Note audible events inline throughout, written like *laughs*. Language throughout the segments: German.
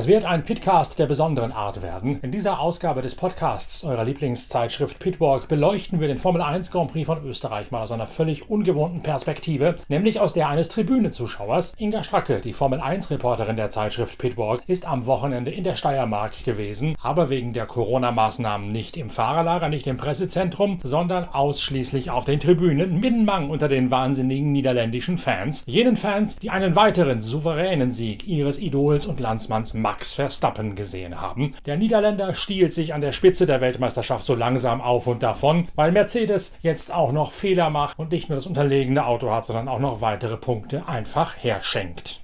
Es wird ein Pitcast der besonderen Art werden. In dieser Ausgabe des Podcasts eurer Lieblingszeitschrift Pitwalk beleuchten wir den Formel 1 Grand Prix von Österreich mal aus einer völlig ungewohnten Perspektive, nämlich aus der eines Tribünezuschauers. Inga Stracke, die Formel 1 Reporterin der Zeitschrift Pitwalk, ist am Wochenende in der Steiermark gewesen, aber wegen der Corona-Maßnahmen nicht im Fahrerlager, nicht im Pressezentrum, sondern ausschließlich auf den Tribünen, Mittenmang unter den wahnsinnigen niederländischen Fans. Jenen Fans, die einen weiteren souveränen Sieg ihres Idols und Landsmanns Max Verstappen gesehen haben. Der Niederländer stiehlt sich an der Spitze der Weltmeisterschaft so langsam auf und davon, weil Mercedes jetzt auch noch Fehler macht und nicht nur das unterlegene Auto hat, sondern auch noch weitere Punkte einfach herschenkt.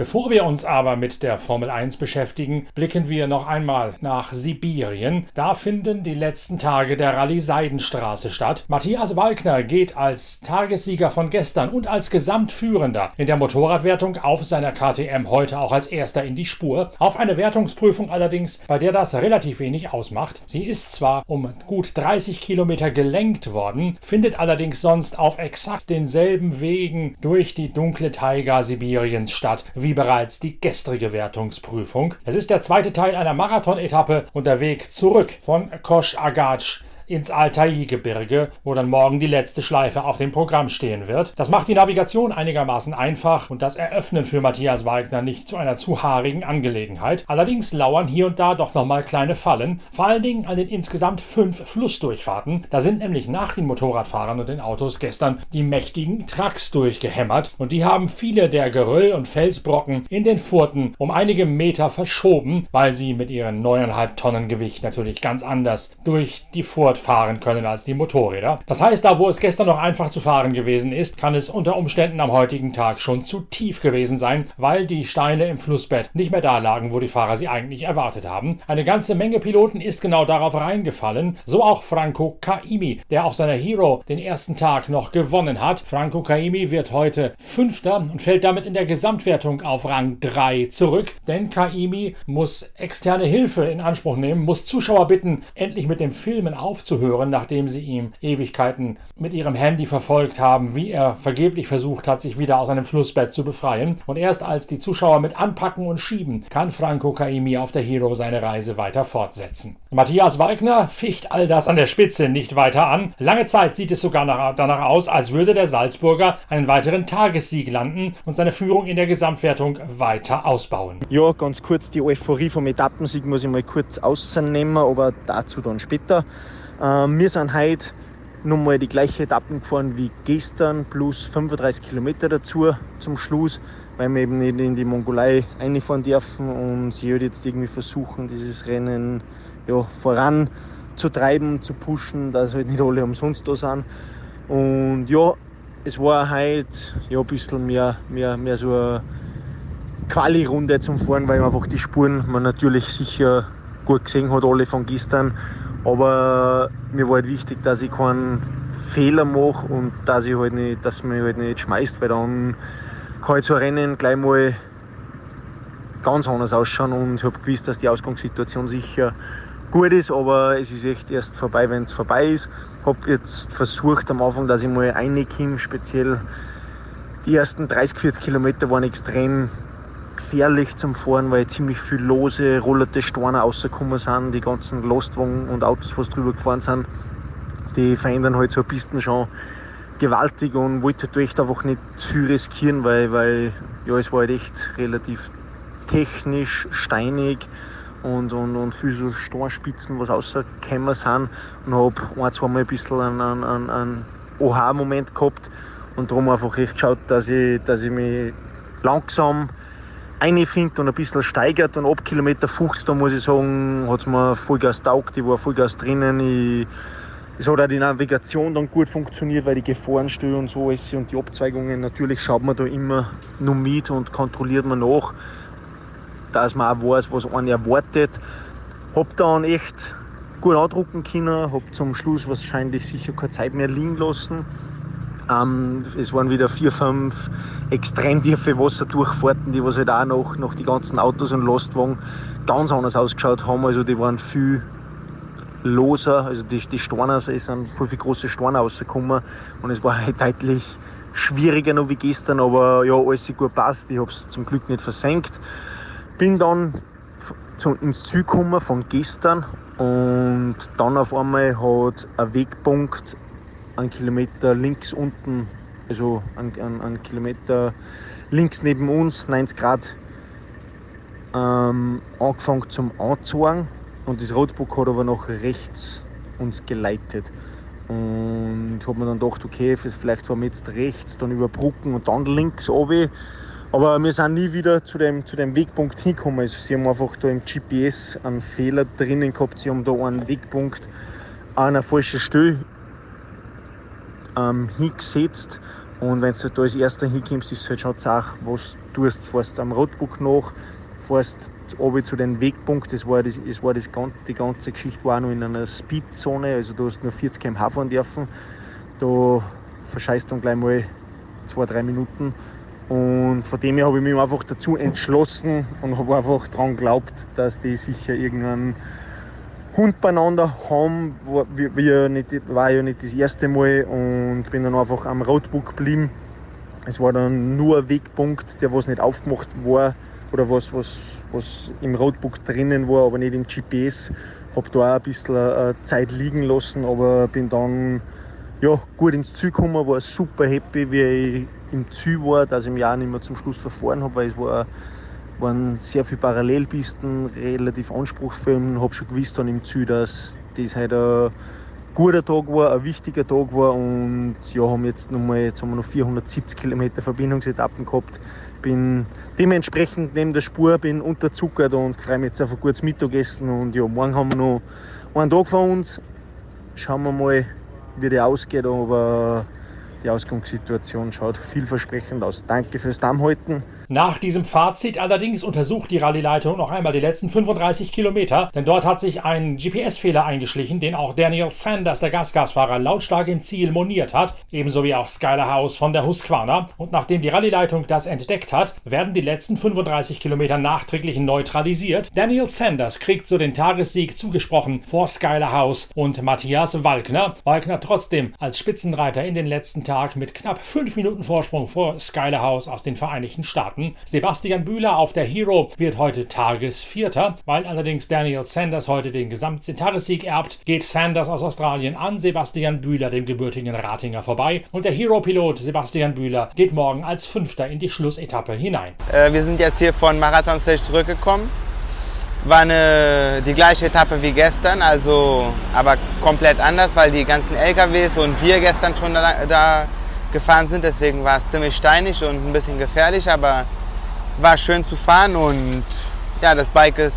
Bevor wir uns aber mit der Formel 1 beschäftigen, blicken wir noch einmal nach Sibirien. Da finden die letzten Tage der Rallye Seidenstraße statt. Matthias Walkner geht als Tagessieger von gestern und als Gesamtführender in der Motorradwertung auf seiner KTM heute auch als erster in die Spur. Auf eine Wertungsprüfung allerdings, bei der das relativ wenig ausmacht. Sie ist zwar um gut 30 Kilometer gelenkt worden, findet allerdings sonst auf exakt denselben Wegen durch die dunkle Taiga Sibiriens statt wie wie bereits die gestrige Wertungsprüfung. Es ist der zweite Teil einer Marathon-Etappe und der Weg zurück von Kosch Agatsch ins Altai-Gebirge, wo dann morgen die letzte Schleife auf dem Programm stehen wird. Das macht die Navigation einigermaßen einfach und das Eröffnen für Matthias Wagner nicht zu einer zu haarigen Angelegenheit. Allerdings lauern hier und da doch nochmal kleine Fallen, vor allen Dingen an den insgesamt fünf Flussdurchfahrten. Da sind nämlich nach den Motorradfahrern und den Autos gestern die mächtigen Trucks durchgehämmert und die haben viele der Geröll- und Felsbrocken in den Furten um einige Meter verschoben, weil sie mit ihren neuneinhalb Tonnen Gewicht natürlich ganz anders durch die Furt fahren können als die Motorräder. Das heißt, da wo es gestern noch einfach zu fahren gewesen ist, kann es unter Umständen am heutigen Tag schon zu tief gewesen sein, weil die Steine im Flussbett nicht mehr da lagen, wo die Fahrer sie eigentlich erwartet haben. Eine ganze Menge Piloten ist genau darauf reingefallen, so auch Franco Kaimi, der auf seiner Hero den ersten Tag noch gewonnen hat. Franco Kaimi wird heute Fünfter und fällt damit in der Gesamtwertung auf Rang 3 zurück, denn Kaimi muss externe Hilfe in Anspruch nehmen, muss Zuschauer bitten, endlich mit dem Filmen aufzunehmen zuhören, nachdem sie ihm Ewigkeiten mit ihrem Handy verfolgt haben, wie er vergeblich versucht hat, sich wieder aus einem Flussbett zu befreien. Und erst als die Zuschauer mit anpacken und schieben, kann Franco Kaimi auf der Hero seine Reise weiter fortsetzen. Matthias Wagner ficht all das an der Spitze nicht weiter an. Lange Zeit sieht es sogar danach aus, als würde der Salzburger einen weiteren Tagessieg landen und seine Führung in der Gesamtwertung weiter ausbauen. Ja, ganz kurz die Euphorie vom Etappensieg muss ich mal kurz ausnehmen, aber dazu dann später. Ähm, wir sind heute nochmal die gleiche Etappen gefahren wie gestern, plus 35 Kilometer dazu zum Schluss, weil wir eben nicht in die Mongolei einfahren dürfen und sie halt jetzt irgendwie versuchen, dieses Rennen ja, voranzutreiben, zu pushen, dass halt nicht alle umsonst da sind. Und ja, es war halt ja, ein bisschen mehr, mehr, mehr so eine Quali-Runde zum Fahren, weil einfach die Spuren man natürlich sicher gut gesehen hat, alle von gestern. Aber mir war halt wichtig, dass ich keinen Fehler mache und dass ich halt nicht, dass mich halt nicht schmeißt, weil dann kann ich so Rennen gleich mal ganz anders ausschauen und ich habe gewusst, dass die Ausgangssituation sicher gut ist, aber es ist echt erst vorbei, wenn es vorbei ist. Habe jetzt versucht am Anfang, dass ich mal reinkomme, speziell die ersten 30, 40 Kilometer waren extrem gefährlich zum Fahren, weil ziemlich viele lose, rollerte Steine rausgekommen sind. Die ganzen Lastwagen und Autos, was drüber gefahren sind, die verändern halt so Pisten schon gewaltig und wollte halt echt einfach nicht zu viel riskieren, weil, weil ja, es war halt echt relativ technisch, steinig und, und, und viel so Steinspitzen, was rausgekommen sind und habe ein, zwei Mal ein bisschen einen, einen, einen Oha-Moment gehabt und darum einfach echt geschaut, dass ich, dass ich mich langsam einfindet und ein bisschen steigert und ab Kilometer 50, da muss ich sagen, hat es mir Vollgas taugt, ich war Vollgas drinnen. Ich, es hat auch die Navigation dann gut funktioniert, weil die Gefahrenstelle und so ist und die Abzweigungen, natürlich schaut man da immer nur mit und kontrolliert man nach, dass man auch weiß, was einen erwartet. Hab dann echt gut andrucken können, hab zum Schluss wahrscheinlich sicher keine Zeit mehr liegen lassen ähm, es waren wieder vier, fünf extrem tiefe Wasserdurchfahrten, die was halt auch noch, noch die ganzen Autos und Lastwagen ganz anders ausgeschaut haben. Also die waren viel loser. Also die, die Steine, es sind voll viele große Steine rausgekommen und es war halt deutlich schwieriger noch wie gestern, aber ja, alles gut passt. Ich habe es zum Glück nicht versenkt. Bin dann ins Ziel gekommen von gestern und dann auf einmal hat ein Wegpunkt einen Kilometer links unten, also einen, einen Kilometer links neben uns, 90 Grad, ähm, angefangen zum Anzeigen und das Rotbuch hat aber nach rechts uns geleitet. Und habe mir dann gedacht, okay, vielleicht fahren wir jetzt rechts, dann über Brücken und dann links runter. Aber wir sind nie wieder zu dem, zu dem Wegpunkt hingekommen. Also sie haben einfach da im GPS einen Fehler drinnen gehabt. Sie haben da einen Wegpunkt an einer falschen Stelle ähm, hingesetzt. Und wenn du da als erster hinkommst, ist es halt schon Sache, was du tust. Fährst am Rotbuch nach, fährst runter zu den Wegpunkt. Das war, das, das war das, die ganze Geschichte war noch in einer Speedzone, also du hast nur 40 km/h fahren dürfen. Da verscheißt dann gleich mal zwei, drei Minuten. Und von dem her habe ich mich einfach dazu entschlossen und habe einfach daran geglaubt, dass die sicher irgendeinen Hund beieinander haben. War, wie nicht, war ja nicht das erste Mal und bin dann einfach am Roadbook geblieben. Es war dann nur ein Wegpunkt, der was nicht aufgemacht war oder was, was, was im Roadbook drinnen war, aber nicht im GPS. Habe da auch ein bisschen äh, Zeit liegen lassen, aber bin dann ja, gut ins Ziel gekommen, war super happy, wie ich im Ziel war, dass ich im Jahr nicht mehr zum Schluss verfahren habe, weil es war, waren sehr viele Parallelpisten, relativ anspruchsvoll habe schon gewusst dann im Ziel, dass das halt ein guter Tag war, ein wichtiger Tag war und ja, haben jetzt nochmal, jetzt haben wir noch 470 Kilometer Verbindungsetappen gehabt. Bin dementsprechend neben der Spur, bin unterzuckert und freue mich jetzt auf ein gutes Mittagessen und ja, morgen haben wir noch einen Tag vor uns. Schauen wir mal, wie der ausgeht, aber die Ausgangssituation schaut vielversprechend aus. Danke fürs Dammhalten. Nach diesem Fazit allerdings untersucht die Rallye-Leitung noch einmal die letzten 35 Kilometer, denn dort hat sich ein GPS-Fehler eingeschlichen, den auch Daniel Sanders, der Gasgasfahrer, lautstark im Ziel moniert hat, ebenso wie auch Skyler House von der Husqvarna. Und nachdem die Rallye-Leitung das entdeckt hat, werden die letzten 35 Kilometer nachträglich neutralisiert. Daniel Sanders kriegt so den Tagessieg zugesprochen vor Skyler House und Matthias Walkner. Walkner trotzdem als Spitzenreiter in den letzten Tag mit knapp 5 Minuten Vorsprung vor Skyler House aus den Vereinigten Staaten. Piloten. Sebastian Bühler auf der Hero wird heute Tagesvierter. Weil allerdings Daniel Sanders heute den Gesamtsieg erbt, geht Sanders aus Australien an Sebastian Bühler, dem gebürtigen Ratinger, vorbei. Und der Hero-Pilot Sebastian Bühler geht morgen als Fünfter in die Schlussetappe hinein. Äh, wir sind jetzt hier von Marathon Stage zurückgekommen. War eine, die gleiche Etappe wie gestern, also aber komplett anders, weil die ganzen LKWs und wir gestern schon da, da gefahren sind. Deswegen war es ziemlich steinig und ein bisschen gefährlich, aber war schön zu fahren und ja, das Bike ist,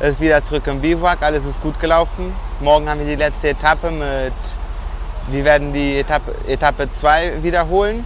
ist wieder zurück im Bivouac. Alles ist gut gelaufen. Morgen haben wir die letzte Etappe mit, wir werden die Etappe, Etappe 2 wiederholen.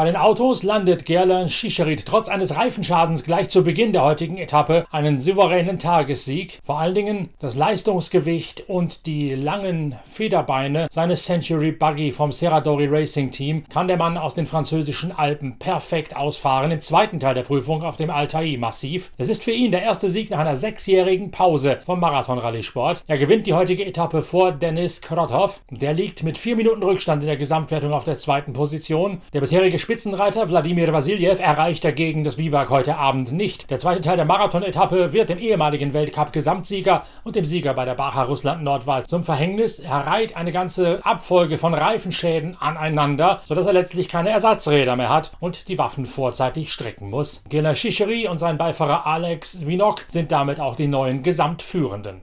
Bei den Autos landet Gerlan Schischerit trotz eines Reifenschadens gleich zu Beginn der heutigen Etappe einen souveränen Tagessieg. Vor allen Dingen das Leistungsgewicht und die langen Federbeine seines Century Buggy vom Serradori Racing Team kann der Mann aus den französischen Alpen perfekt ausfahren im zweiten Teil der Prüfung auf dem Altai Massiv. Es ist für ihn der erste Sieg nach einer sechsjährigen Pause vom Marathon-Rallye-Sport. Er gewinnt die heutige Etappe vor Denis Krotov. Der liegt mit vier Minuten Rückstand in der Gesamtwertung auf der zweiten Position. Der bisherige Spitzenreiter Wladimir Vasiljev erreicht dagegen das Biwak heute Abend nicht. Der zweite Teil der Marathon-Etappe wird dem ehemaligen Weltcup-Gesamtsieger und dem Sieger bei der Bacher Russland-Nordwahl zum Verhängnis. Er reiht eine ganze Abfolge von Reifenschäden aneinander, sodass er letztlich keine Ersatzräder mehr hat und die Waffen vorzeitig strecken muss. Gela Shisheri und sein Beifahrer Alex Vinok sind damit auch die neuen Gesamtführenden.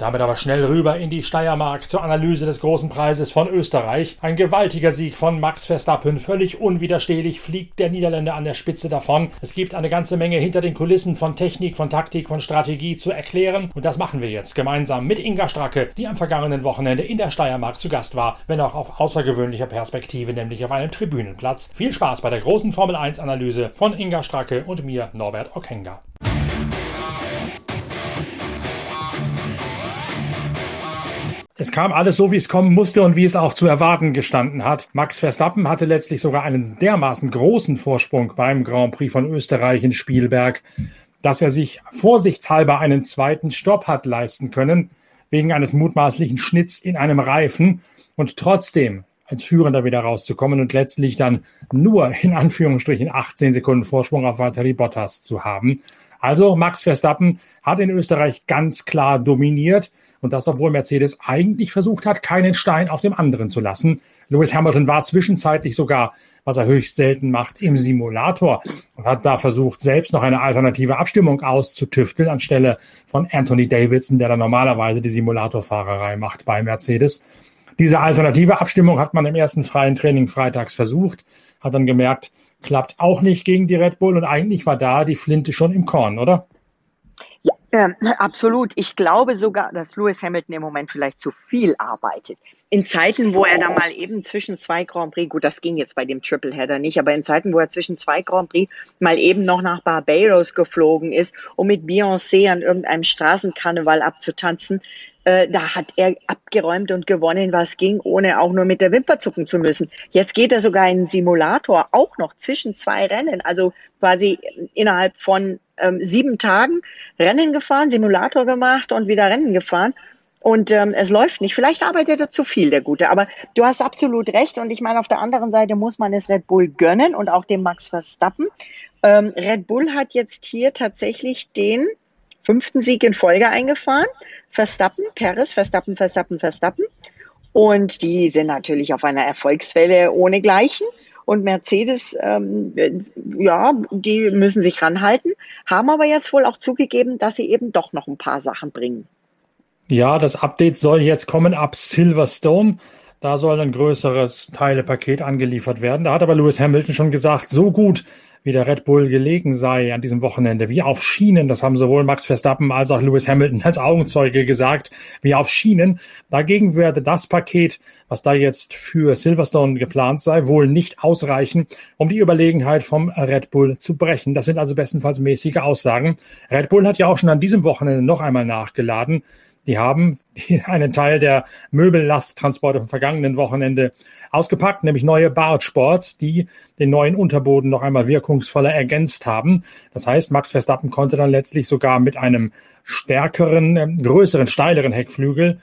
Damit aber schnell rüber in die Steiermark zur Analyse des großen Preises von Österreich. Ein gewaltiger Sieg von Max Verstappen. Völlig unwiderstehlich fliegt der Niederländer an der Spitze davon. Es gibt eine ganze Menge hinter den Kulissen von Technik, von Taktik, von Strategie zu erklären. Und das machen wir jetzt gemeinsam mit Inga Stracke, die am vergangenen Wochenende in der Steiermark zu Gast war, wenn auch auf außergewöhnlicher Perspektive, nämlich auf einem Tribünenplatz. Viel Spaß bei der großen Formel 1 Analyse von Inga Stracke und mir, Norbert Okenga. Es kam alles so, wie es kommen musste und wie es auch zu erwarten gestanden hat. Max Verstappen hatte letztlich sogar einen dermaßen großen Vorsprung beim Grand Prix von Österreich in Spielberg, dass er sich vorsichtshalber einen zweiten Stopp hat leisten können, wegen eines mutmaßlichen Schnitts in einem Reifen und trotzdem als Führender wieder rauszukommen und letztlich dann nur in Anführungsstrichen 18 Sekunden Vorsprung auf Valtteri Bottas zu haben. Also Max Verstappen hat in Österreich ganz klar dominiert. Und das, obwohl Mercedes eigentlich versucht hat, keinen Stein auf dem anderen zu lassen. Lewis Hamilton war zwischenzeitlich sogar, was er höchst selten macht, im Simulator und hat da versucht, selbst noch eine alternative Abstimmung auszutüfteln, anstelle von Anthony Davidson, der da normalerweise die Simulatorfahrerei macht bei Mercedes. Diese alternative Abstimmung hat man im ersten freien Training freitags versucht, hat dann gemerkt, klappt auch nicht gegen die Red Bull und eigentlich war da die Flinte schon im Korn, oder? Ja, äh, absolut. Ich glaube sogar, dass Lewis Hamilton im Moment vielleicht zu viel arbeitet. In Zeiten, wo er da mal eben zwischen zwei Grand Prix, gut, das ging jetzt bei dem Tripleheader nicht, aber in Zeiten, wo er zwischen zwei Grand Prix mal eben noch nach Barbados geflogen ist, um mit Beyoncé an irgendeinem Straßenkarneval abzutanzen, äh, da hat er abgeräumt und gewonnen, was ging, ohne auch nur mit der Wimper zucken zu müssen. Jetzt geht er sogar in den Simulator, auch noch zwischen zwei Rennen, also quasi innerhalb von ähm, sieben Tagen Rennen gefahren, Simulator gemacht und wieder Rennen gefahren. Und ähm, es läuft nicht. Vielleicht arbeitet er zu viel, der Gute. Aber du hast absolut recht. Und ich meine, auf der anderen Seite muss man es Red Bull gönnen und auch dem Max Verstappen. Ähm, Red Bull hat jetzt hier tatsächlich den fünften Sieg in Folge eingefahren. Verstappen, Perez, Verstappen, Verstappen, Verstappen. Und die sind natürlich auf einer Erfolgswelle ohnegleichen. Und Mercedes, ähm, ja, die müssen sich ranhalten, haben aber jetzt wohl auch zugegeben, dass sie eben doch noch ein paar Sachen bringen. Ja, das Update soll jetzt kommen ab Silverstone. Da soll ein größeres Teilepaket angeliefert werden. Da hat aber Lewis Hamilton schon gesagt, so gut wie der Red Bull gelegen sei an diesem Wochenende, wie auf Schienen. Das haben sowohl Max Verstappen als auch Lewis Hamilton als Augenzeuge gesagt, wie auf Schienen. Dagegen werde das Paket, was da jetzt für Silverstone geplant sei, wohl nicht ausreichen, um die Überlegenheit vom Red Bull zu brechen. Das sind also bestenfalls mäßige Aussagen. Red Bull hat ja auch schon an diesem Wochenende noch einmal nachgeladen. Die haben *laughs* einen Teil der Möbellasttransporte vom vergangenen Wochenende ausgepackt, nämlich neue Bartsports, die den neuen Unterboden noch einmal wirkungsvoller ergänzt haben. Das heißt, Max Verstappen konnte dann letztlich sogar mit einem stärkeren, äh, größeren, steileren Heckflügel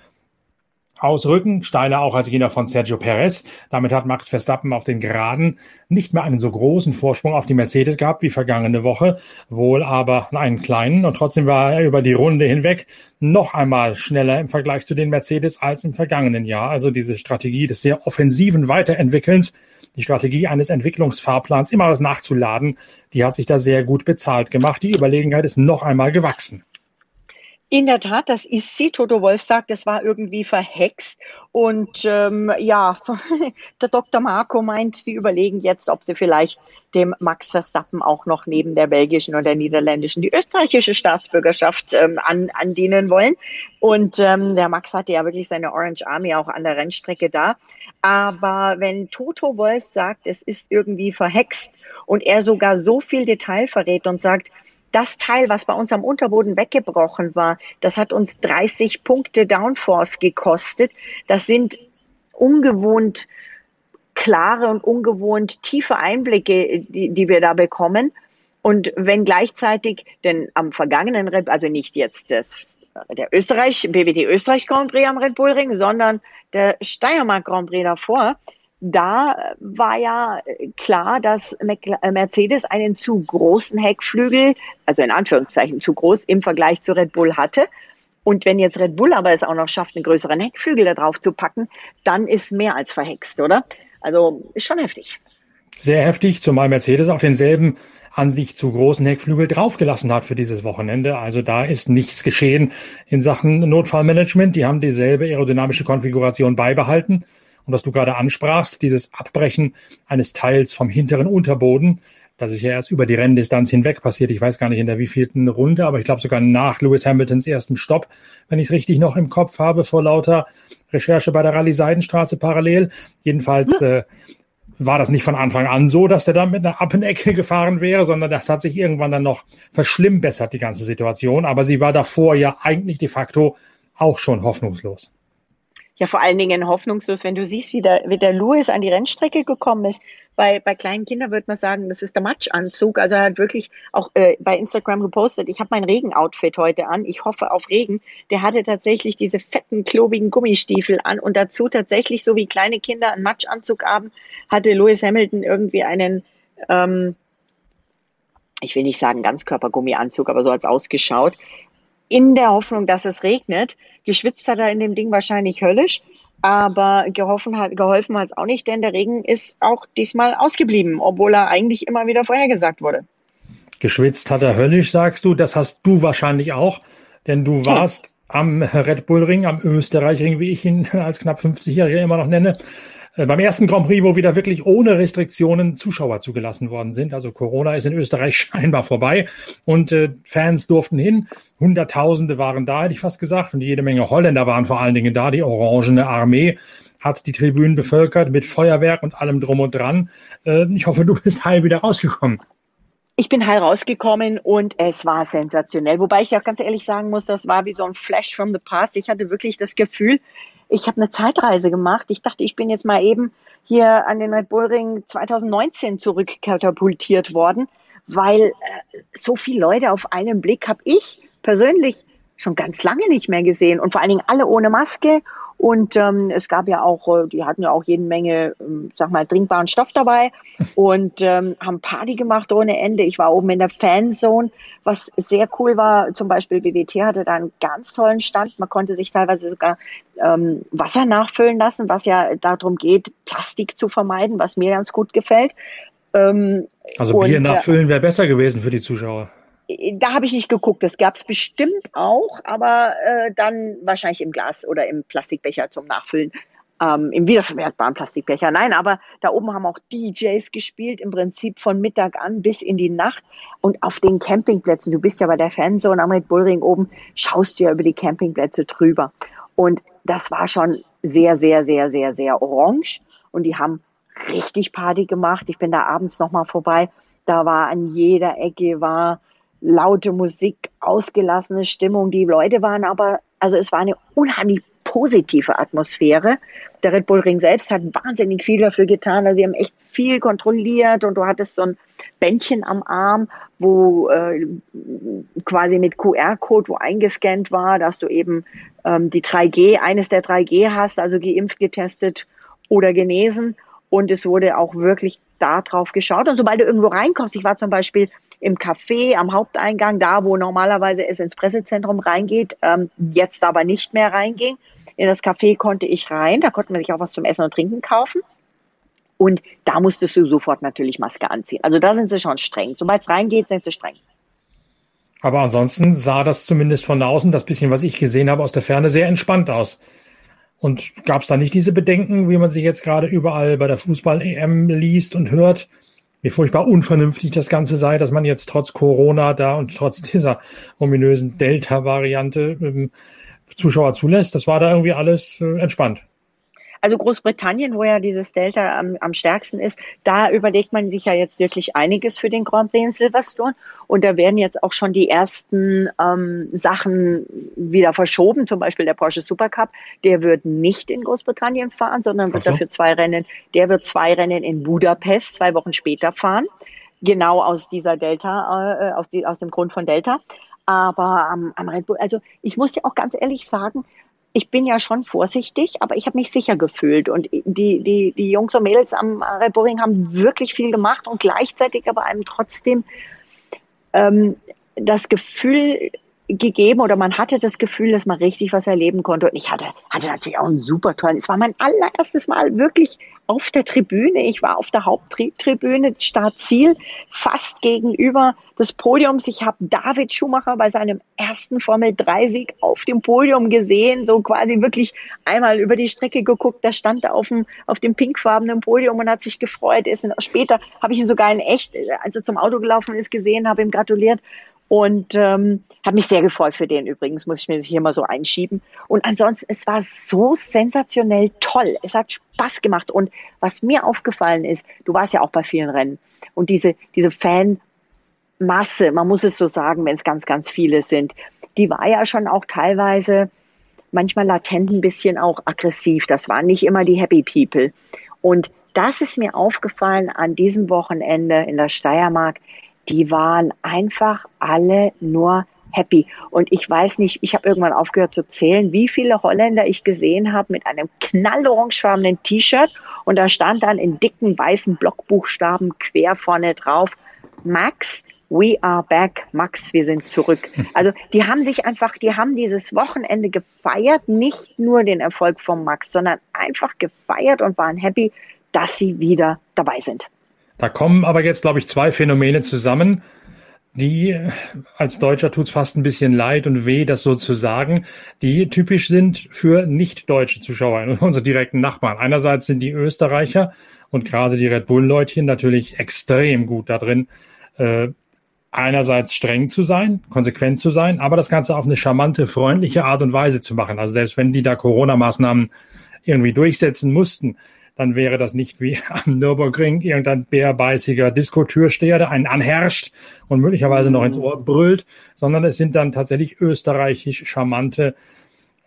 ausrücken, steiler auch als jener von Sergio Perez. Damit hat Max Verstappen auf den Geraden nicht mehr einen so großen Vorsprung auf die Mercedes gehabt wie vergangene Woche, wohl aber einen kleinen und trotzdem war er über die Runde hinweg noch einmal schneller im Vergleich zu den Mercedes als im vergangenen Jahr. Also diese Strategie des sehr offensiven Weiterentwickelns, die Strategie eines Entwicklungsfahrplans immer was nachzuladen, die hat sich da sehr gut bezahlt gemacht. Die Überlegenheit ist noch einmal gewachsen. In der Tat, das ist sie. Toto Wolf sagt, es war irgendwie verhext. Und ähm, ja, *laughs* der Dr. Marco meint, sie überlegen jetzt, ob sie vielleicht dem Max Verstappen auch noch neben der belgischen und der niederländischen die österreichische Staatsbürgerschaft ähm, an, andienen wollen. Und ähm, der Max hatte ja wirklich seine Orange Army auch an der Rennstrecke da. Aber wenn Toto Wolf sagt, es ist irgendwie verhext und er sogar so viel Detail verrät und sagt, das Teil, was bei uns am Unterboden weggebrochen war, das hat uns 30 Punkte Downforce gekostet. Das sind ungewohnt klare und ungewohnt tiefe Einblicke, die, die wir da bekommen. Und wenn gleichzeitig, denn am vergangenen, also nicht jetzt das, der Österreich, BWD Österreich Grand Prix am Red Bull Ring, sondern der Steiermark Grand Prix davor, da war ja klar, dass äh, Mercedes einen zu großen Heckflügel, also in Anführungszeichen zu groß im Vergleich zu Red Bull hatte. Und wenn jetzt Red Bull aber es auch noch schafft, einen größeren Heckflügel da drauf zu packen, dann ist mehr als verhext, oder? Also ist schon heftig. Sehr heftig, zumal Mercedes auch denselben an sich zu großen Heckflügel draufgelassen hat für dieses Wochenende. Also da ist nichts geschehen in Sachen Notfallmanagement. Die haben dieselbe aerodynamische Konfiguration beibehalten. Und was du gerade ansprachst, dieses Abbrechen eines Teils vom hinteren Unterboden, das ist ja erst über die Renndistanz hinweg passiert. Ich weiß gar nicht in der wievielten Runde, aber ich glaube sogar nach Lewis Hamiltons ersten Stopp, wenn ich es richtig noch im Kopf habe, vor lauter Recherche bei der Rallye Seidenstraße parallel. Jedenfalls äh, war das nicht von Anfang an so, dass der da mit einer Appenecke *laughs* gefahren wäre, sondern das hat sich irgendwann dann noch verschlimmbessert, die ganze Situation. Aber sie war davor ja eigentlich de facto auch schon hoffnungslos. Ja, vor allen Dingen hoffnungslos, wenn du siehst, wie der, wie der Louis an die Rennstrecke gekommen ist. Bei, bei kleinen Kindern würde man sagen, das ist der Matschanzug. Also er hat wirklich auch äh, bei Instagram gepostet, ich habe mein Regenoutfit heute an. Ich hoffe auf Regen. Der hatte tatsächlich diese fetten, klobigen Gummistiefel an und dazu tatsächlich, so wie kleine Kinder einen Matschanzug haben, hatte Lewis Hamilton irgendwie einen, ähm, ich will nicht sagen Ganzkörpergummianzug, aber so hat es ausgeschaut in der Hoffnung, dass es regnet. Geschwitzt hat er in dem Ding wahrscheinlich höllisch, aber geholfen hat geholfen hat es auch nicht, denn der Regen ist auch diesmal ausgeblieben, obwohl er eigentlich immer wieder vorhergesagt wurde. Geschwitzt hat er höllisch, sagst du. Das hast du wahrscheinlich auch, denn du warst ja. am Red Bull Ring, am Österreichring, wie ich ihn als knapp 50-Jähriger immer noch nenne. Äh, beim ersten Grand Prix, wo wieder wirklich ohne Restriktionen Zuschauer zugelassen worden sind. Also Corona ist in Österreich *laughs* scheinbar vorbei und äh, Fans durften hin. Hunderttausende waren da, hätte ich fast gesagt. Und jede Menge Holländer waren vor allen Dingen da. Die orangene Armee hat die Tribünen bevölkert mit Feuerwerk und allem drum und dran. Äh, ich hoffe, du bist heil wieder rausgekommen. Ich bin heil rausgekommen und es war sensationell. Wobei ich ja ganz ehrlich sagen muss, das war wie so ein Flash from the past. Ich hatte wirklich das Gefühl, ich habe eine Zeitreise gemacht. Ich dachte, ich bin jetzt mal eben hier an den Red Bull Ring 2019 zurückkatapultiert worden, weil äh, so viele Leute auf einen Blick habe ich persönlich schon ganz lange nicht mehr gesehen und vor allen Dingen alle ohne Maske und ähm, es gab ja auch, äh, die hatten ja auch jede Menge, ähm, sag mal, trinkbaren Stoff dabei *laughs* und ähm, haben Party gemacht ohne Ende. Ich war oben in der Fanzone, was sehr cool war. Zum Beispiel BWT hatte da einen ganz tollen Stand. Man konnte sich teilweise sogar ähm, Wasser nachfüllen lassen, was ja darum geht, Plastik zu vermeiden, was mir ganz gut gefällt. Ähm, also Bier und, äh, nachfüllen wäre besser gewesen für die Zuschauer da habe ich nicht geguckt. Das gab es bestimmt auch, aber äh, dann wahrscheinlich im Glas oder im Plastikbecher zum Nachfüllen. Ähm, Im wiederverwertbaren Plastikbecher. Nein, aber da oben haben auch DJs gespielt, im Prinzip von Mittag an bis in die Nacht. Und auf den Campingplätzen, du bist ja bei der Fanzone am Red Bullring oben, schaust du ja über die Campingplätze drüber. Und das war schon sehr, sehr, sehr, sehr, sehr orange. Und die haben richtig Party gemacht. Ich bin da abends nochmal vorbei. Da war an jeder Ecke war laute Musik, ausgelassene Stimmung. Die Leute waren aber, also es war eine unheimlich positive Atmosphäre. Der Red Bull Ring selbst hat wahnsinnig viel dafür getan. Also sie haben echt viel kontrolliert und du hattest so ein Bändchen am Arm, wo äh, quasi mit QR-Code, wo eingescannt war, dass du eben ähm, die 3G, eines der 3G hast, also geimpft, getestet oder genesen. Und es wurde auch wirklich da drauf geschaut. Und sobald du irgendwo reinkommst, ich war zum Beispiel im Café am Haupteingang, da wo normalerweise es ins Pressezentrum reingeht, ähm, jetzt aber nicht mehr reinging. In das Café konnte ich rein, da konnte man sich auch was zum Essen und Trinken kaufen. Und da musstest du sofort natürlich Maske anziehen. Also da sind sie schon streng. Sobald es reingeht, sind sie streng. Aber ansonsten sah das zumindest von außen, das bisschen, was ich gesehen habe aus der Ferne, sehr entspannt aus. Und gab es da nicht diese Bedenken, wie man sich jetzt gerade überall bei der Fußball-EM liest und hört, wie furchtbar unvernünftig das Ganze sei, dass man jetzt trotz Corona da und trotz dieser ominösen Delta-Variante ähm, Zuschauer zulässt? Das war da irgendwie alles äh, entspannt. Also Großbritannien, wo ja dieses Delta am, am stärksten ist, da überlegt man sich ja jetzt wirklich einiges für den Grand Prix in Silverstone. Und da werden jetzt auch schon die ersten ähm, Sachen wieder verschoben. Zum Beispiel der Porsche Supercup, der wird nicht in Großbritannien fahren, sondern wird so. dafür zwei Rennen, der wird zwei Rennen in Budapest zwei Wochen später fahren. Genau aus dieser Delta, äh, aus, die, aus dem Grund von Delta. Aber am, am Red Bull, also ich muss dir auch ganz ehrlich sagen, ich bin ja schon vorsichtig, aber ich habe mich sicher gefühlt. Und die, die, die Jungs und Mädels am Red haben wirklich viel gemacht und gleichzeitig aber einem trotzdem ähm, das Gefühl gegeben oder man hatte das Gefühl, dass man richtig was erleben konnte. Und ich hatte, hatte natürlich auch einen super tollen, es war mein allererstes Mal wirklich auf der Tribüne. Ich war auf der Haupttribüne, Startziel, fast gegenüber des Podiums. Ich habe David Schumacher bei seinem ersten Formel-3-Sieg auf dem Podium gesehen, so quasi wirklich einmal über die Strecke geguckt. Da stand er auf dem, auf dem pinkfarbenen Podium und hat sich gefreut. Ist später habe ich ihn sogar in echt, als er zum Auto gelaufen ist, gesehen, habe ihm gratuliert und ähm, habe mich sehr gefreut für den übrigens, muss ich mir hier mal so einschieben. Und ansonsten, es war so sensationell toll. Es hat Spaß gemacht. Und was mir aufgefallen ist, du warst ja auch bei vielen Rennen und diese, diese Fanmasse, man muss es so sagen, wenn es ganz, ganz viele sind, die war ja schon auch teilweise manchmal latent ein bisschen auch aggressiv. Das waren nicht immer die Happy People. Und das ist mir aufgefallen an diesem Wochenende in der Steiermark. Die waren einfach alle nur happy. Und ich weiß nicht, ich habe irgendwann aufgehört zu zählen, wie viele Holländer ich gesehen habe mit einem knallorangefarbenen T-Shirt und da stand dann in dicken weißen Blockbuchstaben quer vorne drauf Max, we are back. Max, wir sind zurück. *laughs* Also die haben sich einfach, die haben dieses Wochenende gefeiert, nicht nur den Erfolg von Max, sondern einfach gefeiert und waren happy, dass sie wieder dabei sind. Da kommen aber jetzt, glaube ich, zwei Phänomene zusammen die als Deutscher tut's fast ein bisschen leid und weh, das so zu sagen, die typisch sind für nicht-deutsche Zuschauer, *laughs* unsere direkten Nachbarn. Einerseits sind die Österreicher und gerade die Red Bull-Leutchen natürlich extrem gut da drin, äh, einerseits streng zu sein, konsequent zu sein, aber das Ganze auf eine charmante, freundliche Art und Weise zu machen. Also selbst wenn die da Corona-Maßnahmen irgendwie durchsetzen mussten, dann wäre das nicht wie *laughs* am Nürburgring irgendein bärbeißiger Diskotürsteher, der einen anherrscht und möglicherweise noch ins Ohr brüllt, sondern es sind dann tatsächlich österreichisch charmante,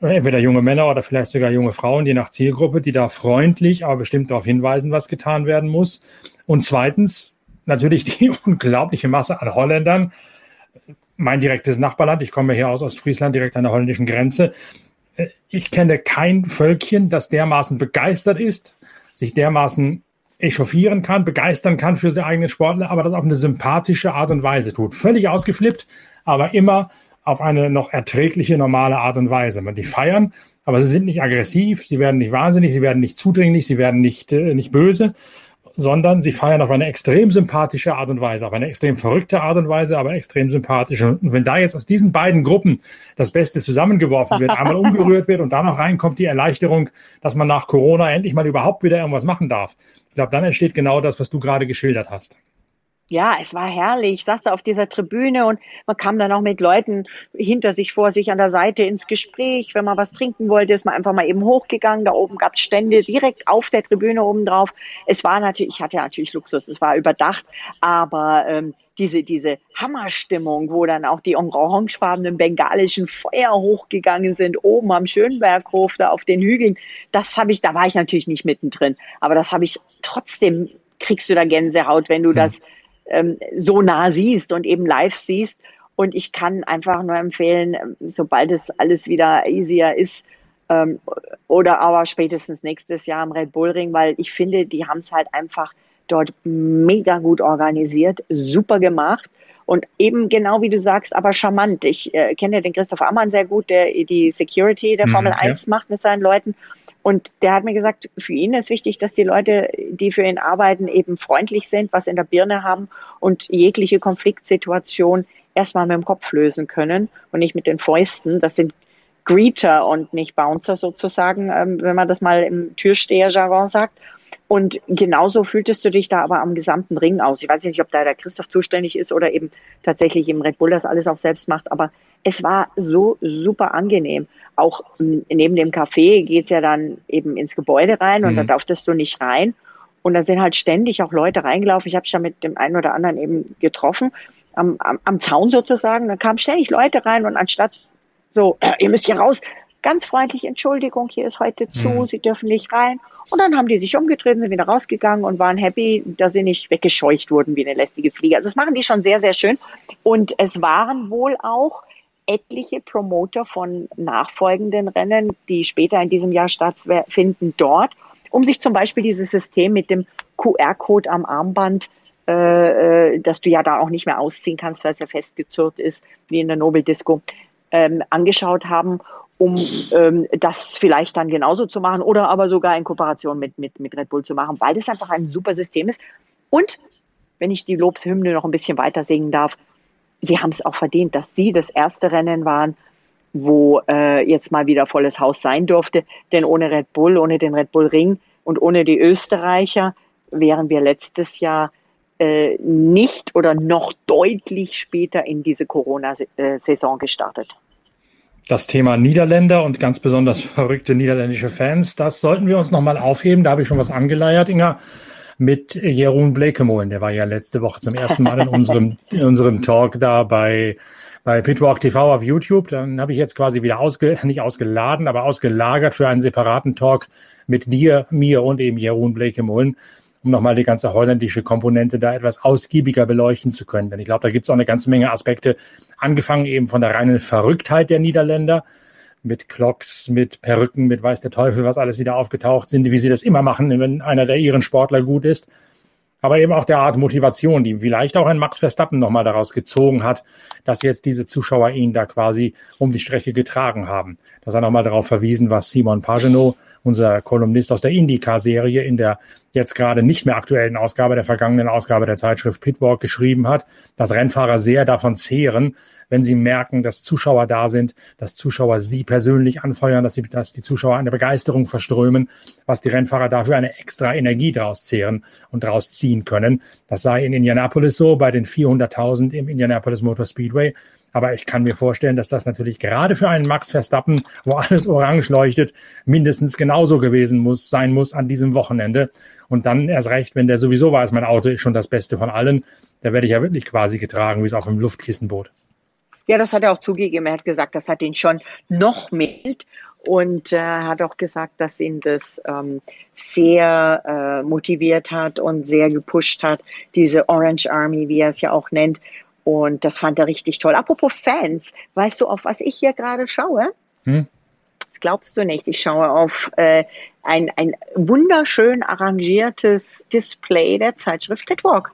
äh, entweder junge Männer oder vielleicht sogar junge Frauen, je nach Zielgruppe, die da freundlich, aber bestimmt darauf hinweisen, was getan werden muss. Und zweitens natürlich die *laughs* unglaubliche Masse an Holländern. Mein direktes Nachbarland, ich komme hier aus Ostfriesland, direkt an der holländischen Grenze. Äh, ich kenne kein Völkchen, das dermaßen begeistert ist sich dermaßen echauffieren kann, begeistern kann für seine eigenen Sportler, aber das auf eine sympathische Art und Weise tut. Völlig ausgeflippt, aber immer auf eine noch erträgliche, normale Art und Weise. Die feiern, aber sie sind nicht aggressiv, sie werden nicht wahnsinnig, sie werden nicht zudringlich, sie werden nicht, äh, nicht böse, sondern sie feiern auf eine extrem sympathische Art und Weise, auf eine extrem verrückte Art und Weise, aber extrem sympathisch. Und wenn da jetzt aus diesen beiden Gruppen das Beste zusammengeworfen wird, einmal *laughs* umgerührt wird und da noch reinkommt die Erleichterung, dass man nach Corona endlich mal überhaupt wieder irgendwas machen darf, ich glaube, dann entsteht genau das, was du gerade geschildert hast ja, es war herrlich. Ich saß da auf dieser Tribüne und man kam dann auch mit Leuten hinter sich, vor sich an der Seite ins Gespräch. Wenn man was trinken wollte, ist man einfach mal eben hochgegangen. Da oben gab es Stände direkt auf der Tribüne oben drauf. Es war natürlich, ich hatte natürlich Luxus, es war überdacht, aber ähm, diese, diese Hammerstimmung, wo dann auch die orangefarbenen bengalischen Feuer hochgegangen sind, oben am Schönberghof, da auf den Hügeln, das habe ich, da war ich natürlich nicht mittendrin, aber das habe ich trotzdem kriegst du da Gänsehaut, wenn du hm. das ähm, so nah siehst und eben live siehst. Und ich kann einfach nur empfehlen, sobald es alles wieder easier ist, ähm, oder aber spätestens nächstes Jahr am Red Bull Ring, weil ich finde, die haben es halt einfach dort mega gut organisiert, super gemacht. Und eben genau wie du sagst, aber charmant. Ich äh, kenne ja den Christoph Ammann sehr gut, der die Security der mhm, Formel mhm, 1 ja. macht mit seinen Leuten. Und der hat mir gesagt, für ihn ist wichtig, dass die Leute, die für ihn arbeiten, eben freundlich sind, was in der Birne haben und jegliche Konfliktsituation erstmal mit dem Kopf lösen können und nicht mit den Fäusten. Das sind Greeter und nicht Bouncer sozusagen, ähm, wenn man das mal im Türsteher-Jargon sagt. Und genauso fühltest du dich da aber am gesamten Ring aus. Ich weiß nicht, ob da der Christoph zuständig ist oder eben tatsächlich im Red Bull das alles auch selbst macht, aber es war so super angenehm. Auch neben dem Café geht's ja dann eben ins Gebäude rein und mhm. da durftest du nicht rein. Und da sind halt ständig auch Leute reingelaufen. Ich habe ja mit dem einen oder anderen eben getroffen, am, am, am Zaun sozusagen. Da kamen ständig Leute rein und anstatt so, äh, *clears throat* ihr müsst hier raus, ganz freundlich, Entschuldigung, hier ist heute zu, mhm. Sie dürfen nicht rein. Und dann haben die sich umgedreht, sind wieder rausgegangen und waren happy, dass sie nicht weggescheucht wurden wie eine lästige Fliege. Also das machen die schon sehr, sehr schön. Und es waren wohl auch etliche Promoter von nachfolgenden Rennen, die später in diesem Jahr stattfinden, dort, um sich zum Beispiel dieses System mit dem QR-Code am Armband äh, äh, dass du ja da auch nicht mehr ausziehen kannst, weil es ja festgezurrt ist, wie in der Nobel Disco, ähm, angeschaut haben um ähm, das vielleicht dann genauso zu machen oder aber sogar in Kooperation mit, mit, mit Red Bull zu machen, weil das einfach ein super System ist. Und wenn ich die Lobshymne noch ein bisschen weiter singen darf, sie haben es auch verdient, dass sie das erste Rennen waren, wo äh, jetzt mal wieder volles Haus sein durfte. Denn ohne Red Bull, ohne den Red Bull Ring und ohne die Österreicher wären wir letztes Jahr äh, nicht oder noch deutlich später in diese Corona-Saison gestartet das Thema Niederländer und ganz besonders verrückte niederländische Fans, das sollten wir uns nochmal aufheben. Da habe ich schon was angeleiert, Inga, mit Jeroen Blekemolen. Der war ja letzte Woche zum ersten Mal in unserem, *laughs* in unserem Talk da bei bei Pitwalk TV auf YouTube. Dann habe ich jetzt quasi wieder ausge, nicht ausgeladen, aber ausgelagert für einen separaten Talk mit dir, mir und eben Jeroen Blekemullen, um nochmal die ganze holländische Komponente da etwas ausgiebiger beleuchten zu können. Denn ich glaube, da gibt es auch eine ganze Menge Aspekte, angefangen eben von der reinen Verrücktheit der Niederländer, mit Clocks, mit Perücken, mit weiß der Teufel, was alles wieder aufgetaucht sind, wie sie das immer machen, wenn einer der ihren Sportler gut ist aber eben auch der Art Motivation, die vielleicht auch ein Max Verstappen nochmal daraus gezogen hat, dass jetzt diese Zuschauer ihn da quasi um die Strecke getragen haben. Das hat nochmal darauf verwiesen, was Simon Pagenaud, unser Kolumnist aus der IndyCar-Serie, in der jetzt gerade nicht mehr aktuellen Ausgabe, der vergangenen Ausgabe der Zeitschrift Pitwalk geschrieben hat, dass Rennfahrer sehr davon zehren, wenn sie merken, dass Zuschauer da sind, dass Zuschauer sie persönlich anfeuern, dass, sie, dass die Zuschauer eine Begeisterung verströmen, was die Rennfahrer dafür eine extra Energie draus zehren und draus ziehen können. Das sei in Indianapolis so, bei den 400.000 im Indianapolis Motor Speedway. Aber ich kann mir vorstellen, dass das natürlich gerade für einen Max Verstappen, wo alles orange leuchtet, mindestens genauso gewesen muss, sein muss an diesem Wochenende. Und dann erst recht, wenn der sowieso weiß, mein Auto ist schon das Beste von allen, da werde ich ja wirklich quasi getragen, wie es auf einem Luftkissenboot. Ja, das hat er auch zugegeben. Er hat gesagt, das hat ihn schon noch mild und äh, hat auch gesagt, dass ihn das ähm, sehr äh, motiviert hat und sehr gepusht hat, diese Orange Army, wie er es ja auch nennt. Und das fand er richtig toll. Apropos Fans, weißt du, auf was ich hier gerade schaue? Hm? Das glaubst du nicht. Ich schaue auf äh, ein, ein wunderschön arrangiertes Display der Zeitschrift Catwalk.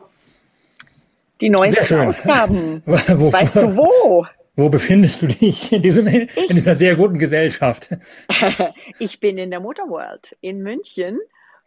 Die neuesten Ausgaben. *laughs* weißt du wo? Wo befindest du dich in, diesem, in dieser sehr guten Gesellschaft? *laughs* ich bin in der Motorworld in München.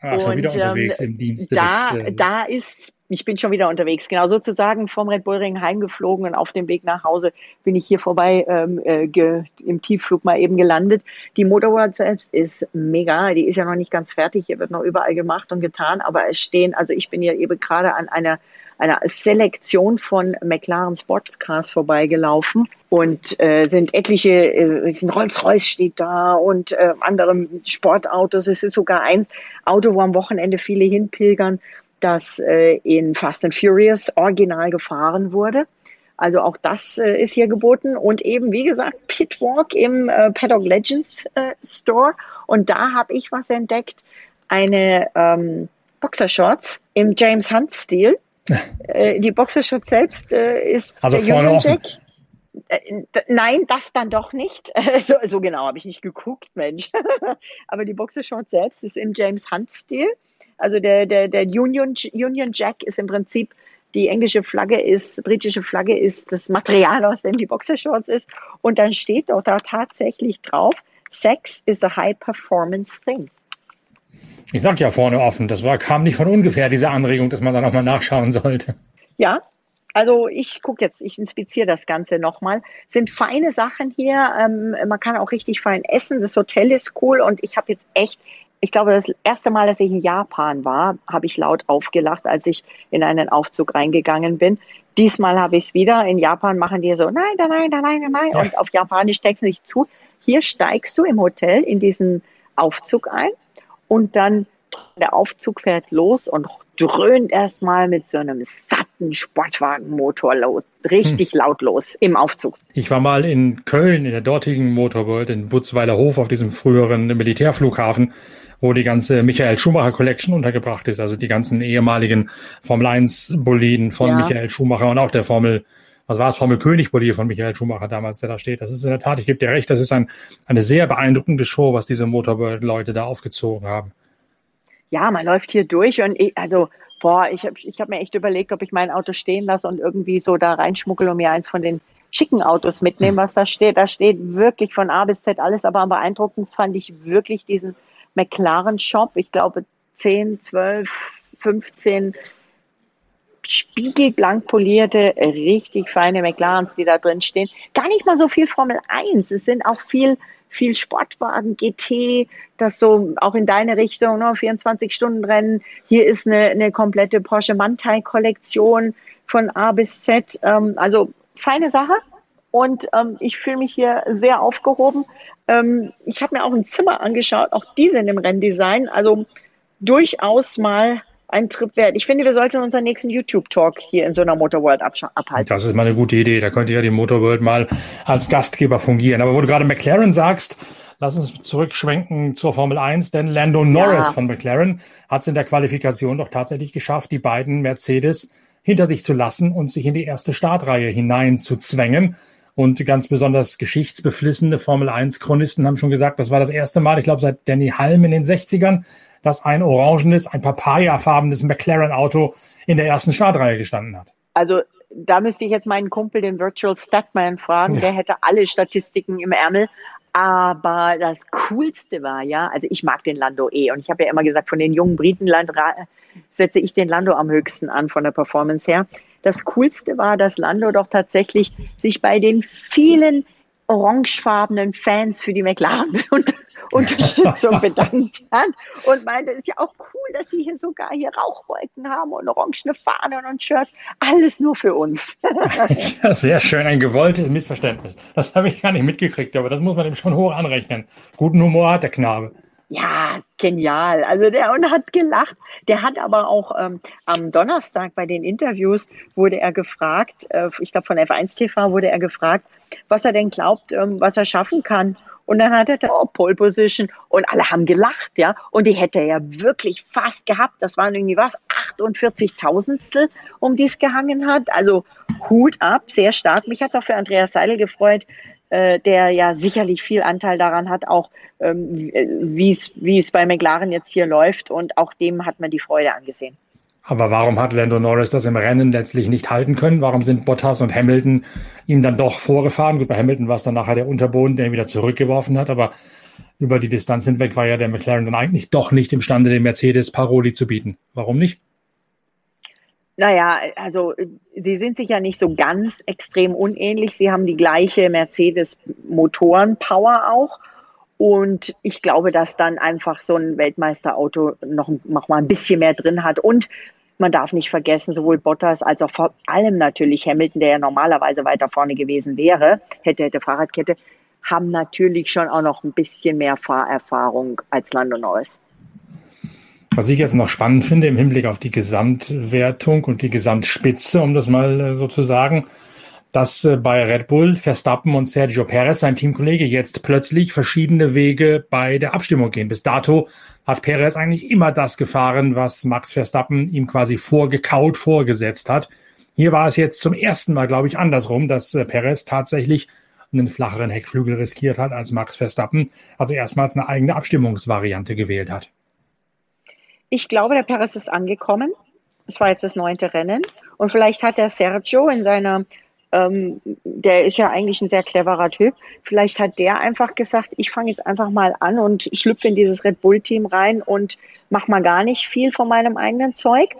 Ah, schon wieder unterwegs ähm, im Dienst. Da, des, äh, da ist, ich bin schon wieder unterwegs, genau sozusagen vom Red Bull Ring heimgeflogen und auf dem Weg nach Hause bin ich hier vorbei ähm, äh, ge, im Tiefflug mal eben gelandet. Die Motorworld selbst ist mega, die ist ja noch nicht ganz fertig, hier wird noch überall gemacht und getan, aber es stehen, also ich bin hier eben gerade an einer einer Selektion von McLaren Sportscars vorbeigelaufen und äh, sind etliche, äh, sind Rolls-Royce steht da und äh, andere Sportautos. Es ist sogar ein Auto, wo am Wochenende viele hinpilgern, das äh, in Fast and Furious original gefahren wurde. Also auch das äh, ist hier geboten und eben wie gesagt Pitwalk im äh, Paddock Legends äh, Store und da habe ich was entdeckt, eine ähm, Boxershorts im James Hunt Stil äh, die Boxershorts selbst äh, ist also der Union Jack. Äh, nein, das dann doch nicht. *laughs* so, so genau habe ich nicht geguckt, Mensch. *laughs* Aber die Boxershorts selbst ist im James Hunt-Stil. Also der, der, der Union, Union Jack ist im Prinzip die englische Flagge ist, britische Flagge ist das Material, aus dem die Boxershorts ist. Und dann steht dort da tatsächlich drauf, Sex is a high performance thing. Ich sag ja vorne offen, das war, kam nicht von ungefähr, diese Anregung, dass man da nochmal nachschauen sollte. Ja, also ich gucke jetzt, ich inspiziere das Ganze nochmal. Sind feine Sachen hier. Ähm, man kann auch richtig fein essen. Das Hotel ist cool und ich habe jetzt echt, ich glaube, das erste Mal, dass ich in Japan war, habe ich laut aufgelacht, als ich in einen Aufzug reingegangen bin. Diesmal habe ich es wieder. In Japan machen die so, nein, nein, nein, nein, nein. Und auf Japanisch steckst du nicht zu. Hier steigst du im Hotel in diesen Aufzug ein und dann der Aufzug fährt los und dröhnt erstmal mit so einem satten Sportwagenmotor los, richtig hm. laut los im Aufzug. Ich war mal in Köln in der dortigen Motorworld in Butzweiler Hof auf diesem früheren Militärflughafen, wo die ganze Michael Schumacher Collection untergebracht ist, also die ganzen ehemaligen Formel 1 Boliden von ja. Michael Schumacher und auch der Formel was war es, Formel König Bolide von Michael Schumacher damals, der da steht. Das ist in der Tat, ich gebe dir recht, das ist ein, eine sehr beeindruckende Show, was diese Motorworld-Leute da aufgezogen haben. Ja, man läuft hier durch und ich, also, boah, ich habe ich hab mir echt überlegt, ob ich mein Auto stehen lasse und irgendwie so da reinschmuggel und mir eins von den schicken Autos mitnehmen, hm. was da steht. Da steht wirklich von A bis Z alles, aber am beeindruckendsten fand ich wirklich diesen McLaren Shop. Ich glaube, 10, 12, 15 spiegelblank polierte, richtig feine McLarens, die da drin stehen. Gar nicht mal so viel Formel 1. Es sind auch viel, viel Sportwagen, GT, das so auch in deine Richtung, ne, 24 Stunden Rennen. Hier ist eine, eine komplette Porsche Mantai Kollektion von A bis Z. Ähm, also feine Sache. Und ähm, ich fühle mich hier sehr aufgehoben. Ähm, ich habe mir auch ein Zimmer angeschaut, auch die sind im Renndesign. Also durchaus mal ein Trip wert. Ich finde, wir sollten unseren nächsten YouTube-Talk hier in so einer Motorworld abhalten. Das ist mal eine gute Idee. Da könnte ja die Motorworld mal als Gastgeber fungieren. Aber wo du gerade McLaren sagst, lass uns zurückschwenken zur Formel 1, denn Lando Norris ja. von McLaren hat es in der Qualifikation doch tatsächlich geschafft, die beiden Mercedes hinter sich zu lassen und sich in die erste Startreihe hinein zu zwängen. Und ganz besonders geschichtsbeflissene Formel 1-Chronisten haben schon gesagt, das war das erste Mal, ich glaube, seit Danny Halm in den 60ern, dass ein orangenes, ein papayafarbenes McLaren-Auto in der ersten Startreihe gestanden hat. Also da müsste ich jetzt meinen Kumpel, den Virtual Statman, fragen. Ja. Der hätte alle Statistiken im Ärmel. Aber das Coolste war ja, also ich mag den Lando eh. Und ich habe ja immer gesagt, von den jungen Britenland setze ich den Lando am höchsten an von der Performance her. Das Coolste war, dass Lando doch tatsächlich sich bei den vielen orangefarbenen Fans für die McLaren *laughs* Unterstützung *laughs* bedankt hat und meinte, es ist ja auch cool, dass sie hier sogar hier Rauchwolken haben und orangene Fahnen und Shirts. Alles nur für uns. *laughs* ja, sehr schön, ein gewolltes Missverständnis. Das habe ich gar nicht mitgekriegt, aber das muss man ihm schon hoch anrechnen. Guten Humor hat der Knabe. Ja, genial. Also der und hat gelacht. Der hat aber auch ähm, am Donnerstag bei den Interviews wurde er gefragt, äh, ich glaube von F1 TV wurde er gefragt, was er denn glaubt, ähm, was er schaffen kann. Und dann hat er da oh, Pole Position und alle haben gelacht, ja. Und die hätte er ja wirklich fast gehabt. Das waren irgendwie was, 48 Tausendstel, um die es gehangen hat. Also Hut ab, sehr stark. Mich hat auch für Andreas Seidel gefreut, äh, der ja sicherlich viel Anteil daran hat, auch ähm, wie es bei McLaren jetzt hier läuft. Und auch dem hat man die Freude angesehen. Aber warum hat Lando Norris das im Rennen letztlich nicht halten können? Warum sind Bottas und Hamilton ihm dann doch vorgefahren? Gut, bei Hamilton war es dann nachher der Unterboden, der ihn wieder zurückgeworfen hat, aber über die Distanz hinweg war ja der McLaren dann eigentlich doch nicht imstande, dem Mercedes Paroli zu bieten. Warum nicht? Naja, also sie sind sich ja nicht so ganz extrem unähnlich. Sie haben die gleiche Mercedes-Motoren-Power auch. Und ich glaube, dass dann einfach so ein Weltmeisterauto noch, noch mal ein bisschen mehr drin hat. Und man darf nicht vergessen, sowohl Bottas als auch vor allem natürlich Hamilton, der ja normalerweise weiter vorne gewesen wäre, hätte, hätte Fahrradkette, haben natürlich schon auch noch ein bisschen mehr Fahrerfahrung als Lando Norris. Was ich jetzt noch spannend finde im Hinblick auf die Gesamtwertung und die Gesamtspitze, um das mal äh, so zu sagen, dass äh, bei Red Bull Verstappen und Sergio Perez, sein Teamkollege, jetzt plötzlich verschiedene Wege bei der Abstimmung gehen. Bis dato hat Perez eigentlich immer das gefahren, was Max Verstappen ihm quasi vorgekaut, vorgesetzt hat. Hier war es jetzt zum ersten Mal, glaube ich, andersrum, dass äh, Perez tatsächlich einen flacheren Heckflügel riskiert hat als Max Verstappen, also erstmals eine eigene Abstimmungsvariante gewählt hat. Ich glaube, der Perez ist angekommen. Es war jetzt das neunte Rennen. Und vielleicht hat der Sergio in seiner, ähm, der ist ja eigentlich ein sehr cleverer Typ, vielleicht hat der einfach gesagt, ich fange jetzt einfach mal an und schlüpfe in dieses Red Bull-Team rein und mach mal gar nicht viel von meinem eigenen Zeug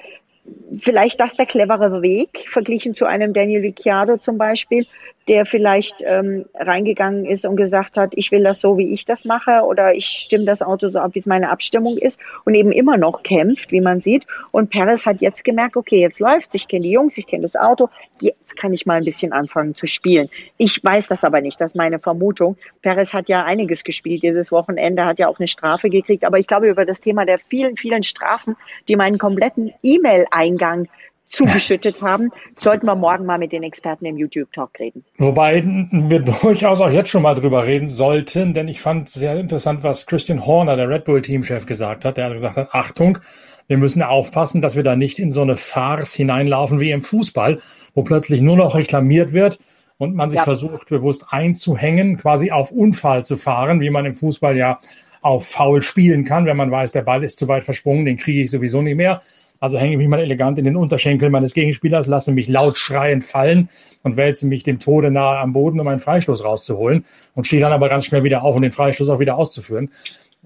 vielleicht das der clevere Weg, verglichen zu einem Daniel Ricciardo zum Beispiel, der vielleicht ähm, reingegangen ist und gesagt hat, ich will das so, wie ich das mache oder ich stimme das Auto so ab, wie es meine Abstimmung ist und eben immer noch kämpft, wie man sieht. Und Perez hat jetzt gemerkt, okay, jetzt läuft's, ich kenne die Jungs, ich kenne das Auto, jetzt kann ich mal ein bisschen anfangen zu spielen. Ich weiß das aber nicht, das ist meine Vermutung. Perez hat ja einiges gespielt dieses Wochenende, hat ja auch eine Strafe gekriegt, aber ich glaube über das Thema der vielen, vielen Strafen, die meinen kompletten E-Mail-Eingang zugeschüttet haben, sollten wir morgen mal mit den Experten im YouTube-Talk reden. Wobei wir *laughs* durchaus auch jetzt schon mal drüber reden sollten, denn ich fand sehr interessant, was Christian Horner, der Red Bull-Teamchef, gesagt hat. Der hat gesagt hat, Achtung, wir müssen aufpassen, dass wir da nicht in so eine Farce hineinlaufen wie im Fußball, wo plötzlich nur noch reklamiert wird und man sich ja. versucht, bewusst einzuhängen, quasi auf Unfall zu fahren, wie man im Fußball ja auf faul spielen kann, wenn man weiß, der Ball ist zu weit versprungen, den kriege ich sowieso nicht mehr. Also hänge ich mich mal elegant in den Unterschenkel meines Gegenspielers, lasse mich laut schreiend fallen und wälze mich dem Tode nahe am Boden, um einen Freistoß rauszuholen und stehe dann aber ganz schnell wieder auf, um den Freistoß auch wieder auszuführen.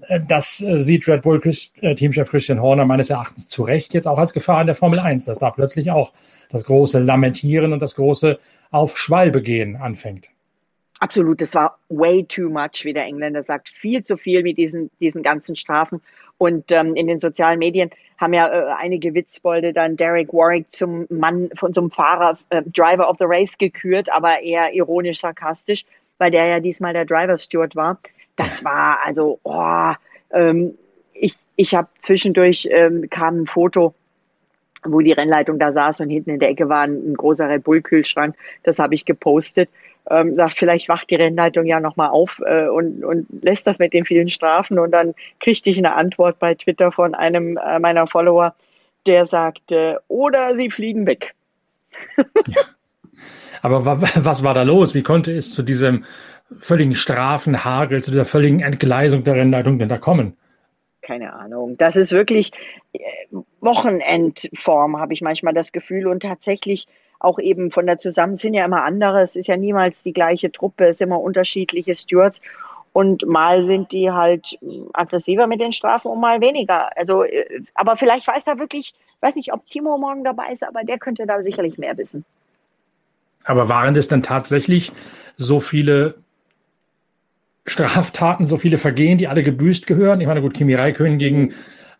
Äh, das äh, sieht Red Bull äh, Teamchef Christian Horner meines Erachtens zu Recht jetzt auch als Gefahr in der Formel 1, dass da plötzlich auch das große Lamentieren und das große Auf Schwalbe anfängt. Absolut, das war way too much, wie der Engländer sagt. Viel zu viel mit diesen, diesen ganzen Strafen. Und ähm, in den sozialen Medien haben ja äh, einige Witzbolde dann Derek Warwick zum Mann von einem Fahrer, äh, Driver of the Race gekürt, aber eher ironisch sarkastisch, weil der ja diesmal der Driver Steward war. Das war also, oh, ähm, ich, ich habe zwischendurch ähm, kam ein Foto wo die Rennleitung da saß und hinten in der Ecke war ein, ein großer Red Bull Kühlschrank. Das habe ich gepostet. Ähm, sagt, vielleicht wacht die Rennleitung ja nochmal auf äh, und, und lässt das mit den vielen Strafen. Und dann kriegte ich eine Antwort bei Twitter von einem äh, meiner Follower, der sagte, oder sie fliegen weg. ja. Aber was war da los? Wie konnte es zu diesem völligen Strafenhagel, zu dieser völligen Entgleisung der Rennleitung denn da kommen? Keine Ahnung. Das ist wirklich äh, Wochenendform, habe ich manchmal das Gefühl. Und tatsächlich auch eben von der Zusammen sind ja immer andere. Es ist ja niemals die gleiche Truppe, es sind immer unterschiedliche Stewards. Und mal sind die halt aggressiver mit den Strafen und mal weniger. Also, äh, aber vielleicht weiß da wirklich, weiß nicht, ob Timo morgen dabei ist, aber der könnte da sicherlich mehr wissen. Aber waren das dann tatsächlich so viele Straftaten, so viele Vergehen, die alle gebüßt gehören? Ich meine, gut, Kimi Räikkönen gegen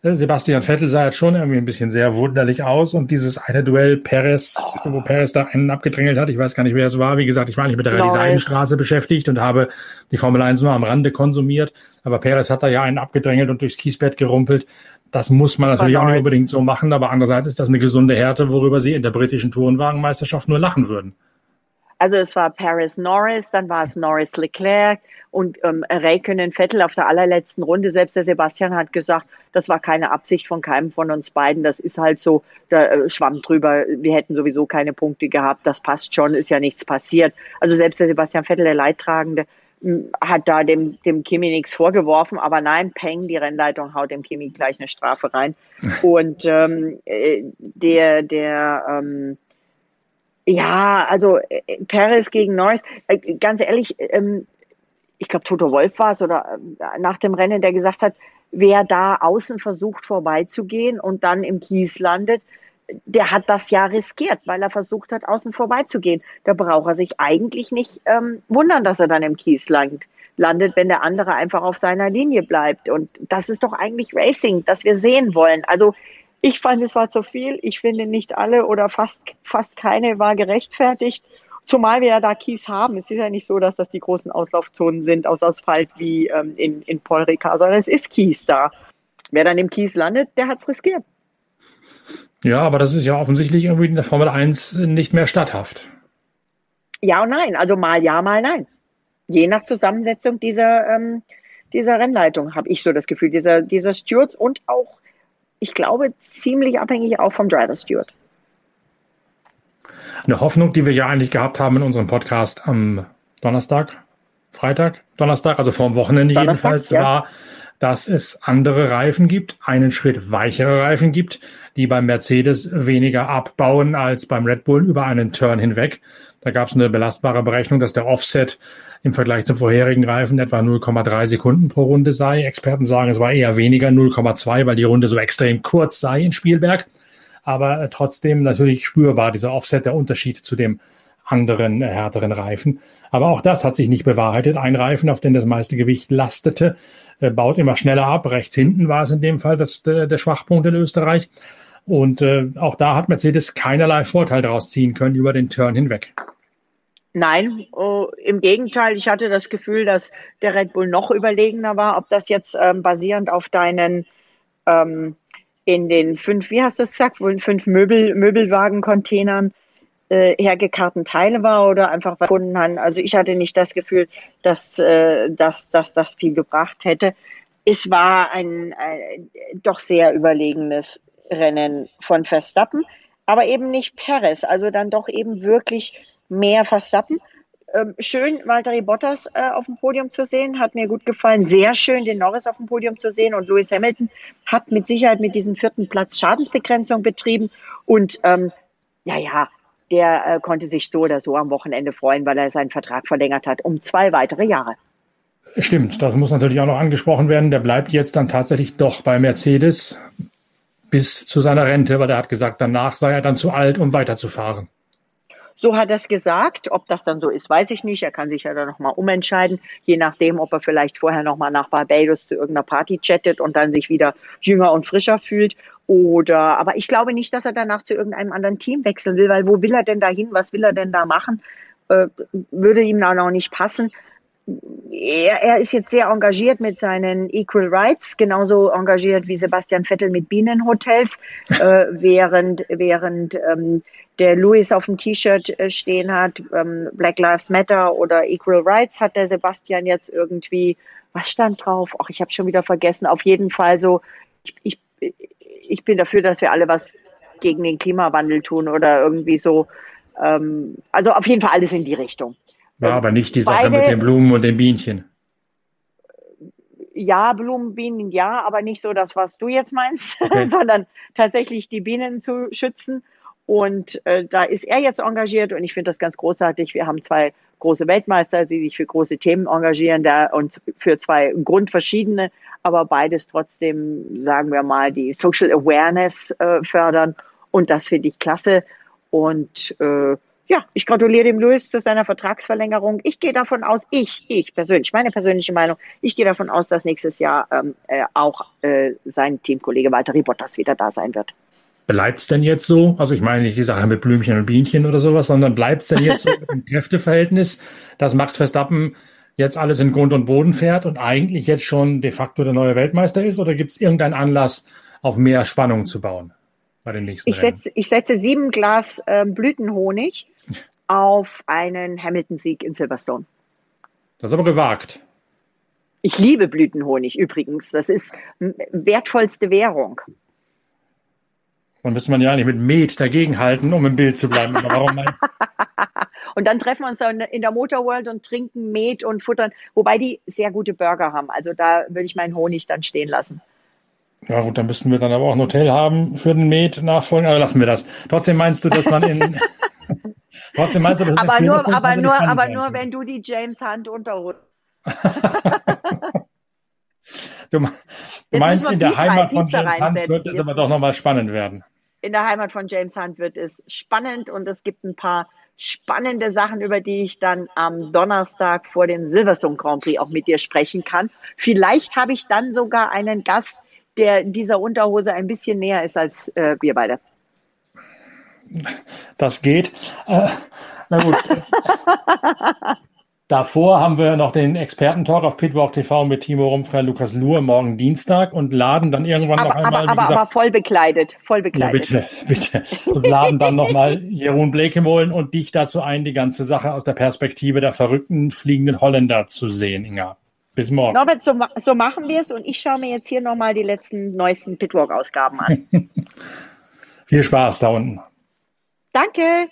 äh, Sebastian Vettel sah jetzt schon irgendwie ein bisschen sehr wunderlich aus und dieses eine Duell Perez, wo Perez da einen abgedrängelt hat, ich weiß gar nicht, wer es war. Wie gesagt, ich war nicht mit der Rallye Seidenstraße beschäftigt und habe die Formel 1 nur am Rande konsumiert. Aber Perez hat da ja einen abgedrängelt und durchs Kiesbett gerumpelt. Das muss man natürlich auch nicht unbedingt so machen, aber andererseits ist das eine gesunde Härte, worüber sie in der britischen Tourenwagenmeisterschaft nur lachen würden. Also es war Paris Norris, dann war es Norris Leclerc und ähm, Räikkönen Vettel auf der allerletzten Runde. Selbst der Sebastian hat gesagt, das war keine Absicht von keinem von uns beiden. Das ist halt so, da äh, schwamm drüber. Wir hätten sowieso keine Punkte gehabt. Das passt schon, ist ja nichts passiert. Also selbst der Sebastian Vettel, der Leidtragende, hat da dem, dem Kimi nichts vorgeworfen, aber nein, Peng, die Rennleitung haut dem Kimi gleich eine Strafe rein. *laughs* Und ähm, äh, der, der ähm, ja, also äh, Perez gegen Norris, äh, ganz ehrlich, ähm, ich glaube Toto Wolf war es oder äh, nach dem Rennen, der gesagt hat, wer da außen versucht vorbeizugehen und dann im Kies landet, der hat das ja riskiert, weil er versucht hat, außen vorbeizugehen. Da braucht er sich eigentlich nicht ähm, wundern, dass er dann im Kies landet, landet, wenn der andere einfach auf seiner Linie bleibt. Und das ist doch eigentlich Racing, das wir sehen wollen. Also ich fand, es war zu viel. Ich finde, nicht alle oder fast, fast keine war gerechtfertigt. Zumal wir ja da Kies haben. Es ist ja nicht so, dass das die großen Auslaufzonen sind aus Asphalt wie ähm, in, in Paul Ricard, sondern es ist Kies da. Wer dann im Kies landet, der hat es riskiert. Ja, aber das ist ja offensichtlich irgendwie in der Formel 1 nicht mehr statthaft. Ja und nein. Also mal ja, mal nein. Je nach Zusammensetzung dieser, ähm, dieser Rennleitung habe ich so das Gefühl, dieser, dieser Stewards und auch ich glaube, ziemlich abhängig auch vom Driver Steward. Eine Hoffnung, die wir ja eigentlich gehabt haben in unserem Podcast am Donnerstag, Freitag, Donnerstag, also vor dem Wochenende Donnerstag, jedenfalls, ja. war, dass es andere Reifen gibt, einen Schritt weichere Reifen gibt, die beim Mercedes weniger abbauen als beim Red Bull über einen Turn hinweg. Da gab es eine belastbare Berechnung, dass der Offset im Vergleich zum vorherigen Reifen etwa 0,3 Sekunden pro Runde sei. Experten sagen, es war eher weniger 0,2, weil die Runde so extrem kurz sei in Spielberg. Aber äh, trotzdem natürlich spürbar dieser Offset, der Unterschied zu dem anderen äh, härteren Reifen. Aber auch das hat sich nicht bewahrheitet. Ein Reifen, auf den das meiste Gewicht lastete, äh, baut immer schneller ab. Rechts hinten war es in dem Fall das, der, der Schwachpunkt in Österreich. Und äh, auch da hat Mercedes keinerlei Vorteil daraus ziehen können über den Turn hinweg. Nein, oh, im Gegenteil, ich hatte das Gefühl, dass der Red Bull noch überlegener war. Ob das jetzt ähm, basierend auf deinen ähm, in den fünf, wie hast du es gesagt, fünf Möbel, Möbelwagen-Containern äh, hergekarrten Teile war oder einfach gefunden haben. Also ich hatte nicht das Gefühl, dass, äh, dass, dass das viel gebracht hätte. Es war ein, ein doch sehr überlegenes Rennen von Verstappen aber eben nicht Perez. Also dann doch eben wirklich mehr Verstappen. Ähm, schön, Valtteri Bottas äh, auf dem Podium zu sehen, hat mir gut gefallen. Sehr schön, den Norris auf dem Podium zu sehen. Und Lewis Hamilton hat mit Sicherheit mit diesem vierten Platz Schadensbegrenzung betrieben. Und ähm, ja, ja, der äh, konnte sich so oder so am Wochenende freuen, weil er seinen Vertrag verlängert hat um zwei weitere Jahre. Stimmt, das muss natürlich auch noch angesprochen werden. Der bleibt jetzt dann tatsächlich doch bei Mercedes bis zu seiner Rente, weil er hat gesagt, danach sei er dann zu alt, um weiterzufahren. So hat er es gesagt. Ob das dann so ist, weiß ich nicht. Er kann sich ja dann nochmal umentscheiden, je nachdem, ob er vielleicht vorher nochmal nach Barbados zu irgendeiner Party chattet und dann sich wieder jünger und frischer fühlt. Oder, aber ich glaube nicht, dass er danach zu irgendeinem anderen Team wechseln will, weil wo will er denn da hin? Was will er denn da machen? Äh, würde ihm dann auch nicht passen. Er, er ist jetzt sehr engagiert mit seinen Equal Rights, genauso engagiert wie Sebastian Vettel mit Bienenhotels, *laughs* äh, während, während ähm, der Louis auf dem T-Shirt äh, stehen hat, ähm, Black Lives Matter oder Equal Rights, hat der Sebastian jetzt irgendwie, was stand drauf? Ach, ich habe schon wieder vergessen. Auf jeden Fall so, ich, ich, ich bin dafür, dass wir alle was gegen den Klimawandel tun oder irgendwie so. Ähm, also auf jeden Fall alles in die Richtung. War aber nicht die Sache Beide, mit den Blumen und den Bienchen. Ja, Blumen, Bienen, ja, aber nicht so das, was du jetzt meinst, *laughs* okay. sondern tatsächlich die Bienen zu schützen. Und äh, da ist er jetzt engagiert und ich finde das ganz großartig. Wir haben zwei große Weltmeister, die sich für große Themen engagieren da und für zwei grundverschiedene, aber beides trotzdem, sagen wir mal, die Social Awareness äh, fördern. Und das finde ich klasse. Und äh, ja, ich gratuliere dem Louis zu seiner Vertragsverlängerung. Ich gehe davon aus, ich, ich persönlich, meine persönliche Meinung, ich gehe davon aus, dass nächstes Jahr ähm, äh, auch äh, sein Teamkollege Walter Bottas wieder da sein wird. Bleibt es denn jetzt so? Also ich meine nicht die Sache mit Blümchen und Bienchen oder sowas, sondern bleibt es denn jetzt so *laughs* dem Kräfteverhältnis, dass Max Verstappen jetzt alles in Grund und Boden fährt und eigentlich jetzt schon de facto der neue Weltmeister ist? Oder gibt es irgendeinen Anlass, auf mehr Spannung zu bauen bei den nächsten ich setze, ich setze sieben Glas äh, Blütenhonig auf einen Hamilton-Sieg in Silverstone. Das ist aber gewagt. Ich liebe Blütenhonig übrigens. Das ist wertvollste Währung. Dann müsste man ja eigentlich mit Met dagegenhalten, um im Bild zu bleiben. Aber warum meinst *laughs* Und dann treffen wir uns in der Motorworld und trinken Met und futtern, wobei die sehr gute Burger haben. Also da würde ich meinen Honig dann stehen lassen. Ja gut, dann müssten wir dann aber auch ein Hotel haben für den Met nachfolgen, aber lassen wir das. Trotzdem meinst du, dass man in *laughs* Trotzdem meinst du, das aber nur, Ziel, aber nur, aber nur, wenn du die James Hunt Unterhose. *laughs* du, du meinst, in der Heimat von James Hunt wird es aber doch nochmal spannend werden. In der Heimat von James Hunt wird es spannend und es gibt ein paar spannende Sachen, über die ich dann am Donnerstag vor dem Silverstone Grand Prix auch mit dir sprechen kann. Vielleicht habe ich dann sogar einen Gast, der dieser Unterhose ein bisschen näher ist als äh, wir beide. Das geht. Äh, na gut. *laughs* Davor haben wir noch den Experten-Talk auf Pitwalk TV mit Timo Rumpfer, Lukas Luhr morgen Dienstag und laden dann irgendwann aber, noch einmal. Aber, aber, gesagt, aber voll bekleidet, voll bekleidet. Ja, bitte, bitte. Und laden dann nochmal Jeroen Blekemolen und dich dazu ein, die ganze Sache aus der Perspektive der verrückten fliegenden Holländer zu sehen, Inga. Bis morgen. Norbert, so, so machen wir es und ich schaue mir jetzt hier nochmal die letzten neuesten Pitwalk-Ausgaben an. *laughs* Viel Spaß da unten. Danke.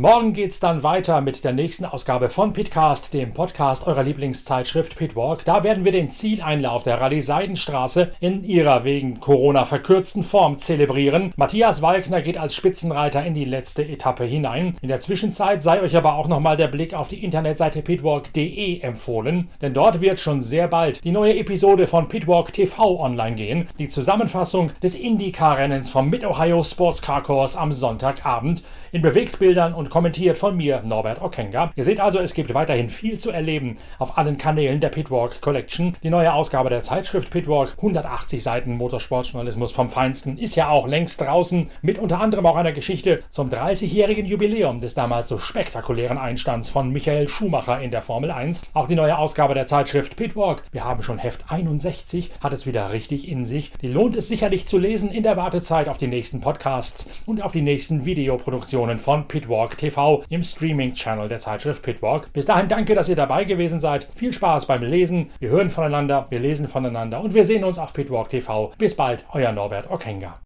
Morgen geht's dann weiter mit der nächsten Ausgabe von Pitcast, dem Podcast eurer Lieblingszeitschrift Pitwalk. Da werden wir den Zieleinlauf der Rallye Seidenstraße in ihrer wegen Corona verkürzten Form zelebrieren. Matthias Walkner geht als Spitzenreiter in die letzte Etappe hinein. In der Zwischenzeit sei euch aber auch nochmal der Blick auf die Internetseite pitwalk.de empfohlen, denn dort wird schon sehr bald die neue Episode von Pitwalk TV online gehen. Die Zusammenfassung des IndyCar-Rennens vom Mid-Ohio Sports Car Course am Sonntagabend in Bewegtbildern und kommentiert von mir, Norbert Okenga. Ihr seht also, es gibt weiterhin viel zu erleben auf allen Kanälen der Pitwalk Collection. Die neue Ausgabe der Zeitschrift Pitwalk, 180 Seiten Motorsportjournalismus vom Feinsten, ist ja auch längst draußen, mit unter anderem auch einer Geschichte zum 30-jährigen Jubiläum des damals so spektakulären Einstands von Michael Schumacher in der Formel 1. Auch die neue Ausgabe der Zeitschrift Pitwalk, wir haben schon Heft 61, hat es wieder richtig in sich. Die lohnt es sicherlich zu lesen in der Wartezeit auf die nächsten Podcasts und auf die nächsten Videoproduktionen von Pitwalk TV im Streaming-Channel der Zeitschrift Pitwalk. Bis dahin danke, dass ihr dabei gewesen seid. Viel Spaß beim Lesen. Wir hören voneinander, wir lesen voneinander und wir sehen uns auf Pitwalk TV. Bis bald, euer Norbert Okenga.